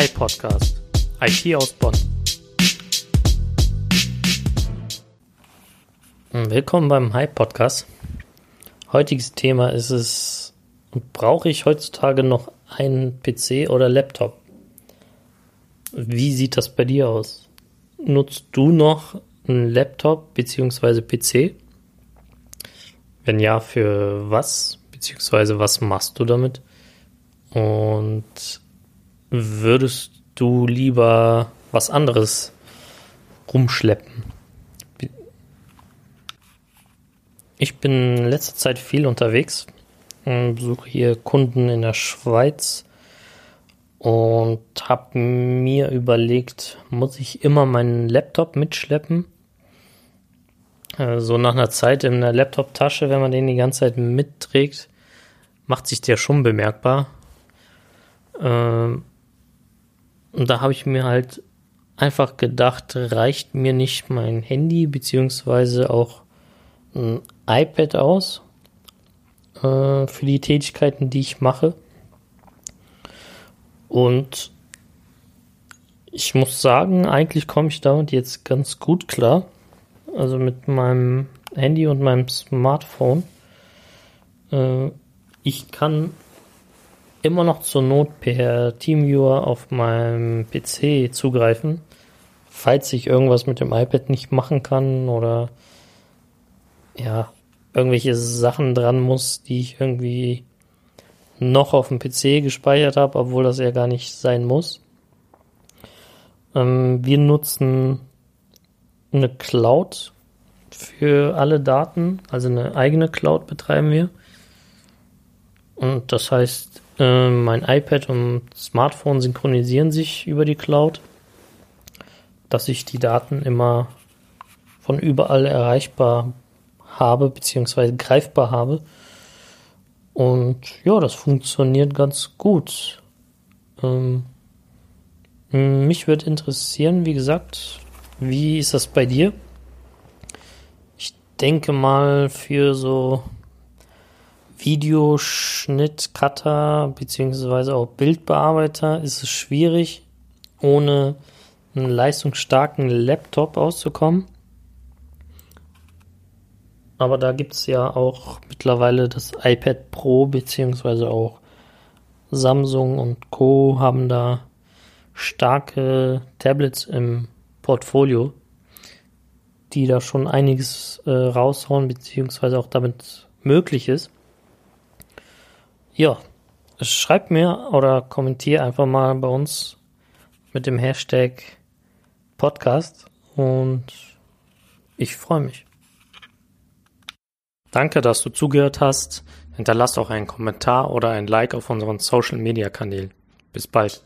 iPodcast. IT aus Bonn. Willkommen beim Hype Podcast. Heutiges Thema ist es, brauche ich heutzutage noch einen PC oder Laptop? Wie sieht das bei dir aus? Nutzt du noch einen Laptop bzw. PC? Wenn ja, für was? Beziehungsweise was machst du damit? Und würdest du lieber was anderes rumschleppen? Ich bin in letzter Zeit viel unterwegs, besuche hier Kunden in der Schweiz und habe mir überlegt, muss ich immer meinen Laptop mitschleppen? Äh, so nach einer Zeit in der Laptop-Tasche, wenn man den die ganze Zeit mitträgt, macht sich der schon bemerkbar. Ähm, und da habe ich mir halt einfach gedacht, reicht mir nicht mein Handy beziehungsweise auch ein iPad aus äh, für die Tätigkeiten, die ich mache. Und ich muss sagen, eigentlich komme ich damit jetzt ganz gut klar. Also mit meinem Handy und meinem Smartphone. Äh, ich kann immer noch zur Not per Teamviewer auf meinem PC zugreifen, falls ich irgendwas mit dem iPad nicht machen kann oder ja, irgendwelche Sachen dran muss, die ich irgendwie noch auf dem PC gespeichert habe, obwohl das ja gar nicht sein muss. Ähm, wir nutzen eine Cloud für alle Daten, also eine eigene Cloud betreiben wir. Und das heißt, äh, mein iPad und Smartphone synchronisieren sich über die Cloud, dass ich die Daten immer von überall erreichbar habe, beziehungsweise greifbar habe. Und ja, das funktioniert ganz gut. Ähm, mich würde interessieren, wie gesagt, wie ist das bei dir? Ich denke mal, für so Videoschnitt, Cutter beziehungsweise auch Bildbearbeiter ist es schwierig, ohne einen leistungsstarken Laptop auszukommen. Aber da gibt es ja auch mittlerweile das iPad Pro, beziehungsweise auch Samsung und Co. haben da starke Tablets im Portfolio, die da schon einiges äh, raushauen, beziehungsweise auch damit möglich ist. Ja, schreib mir oder kommentier einfach mal bei uns mit dem Hashtag Podcast und ich freue mich. Danke, dass du zugehört hast. Hinterlass auch einen Kommentar oder ein Like auf unseren Social Media Kanälen. Bis bald.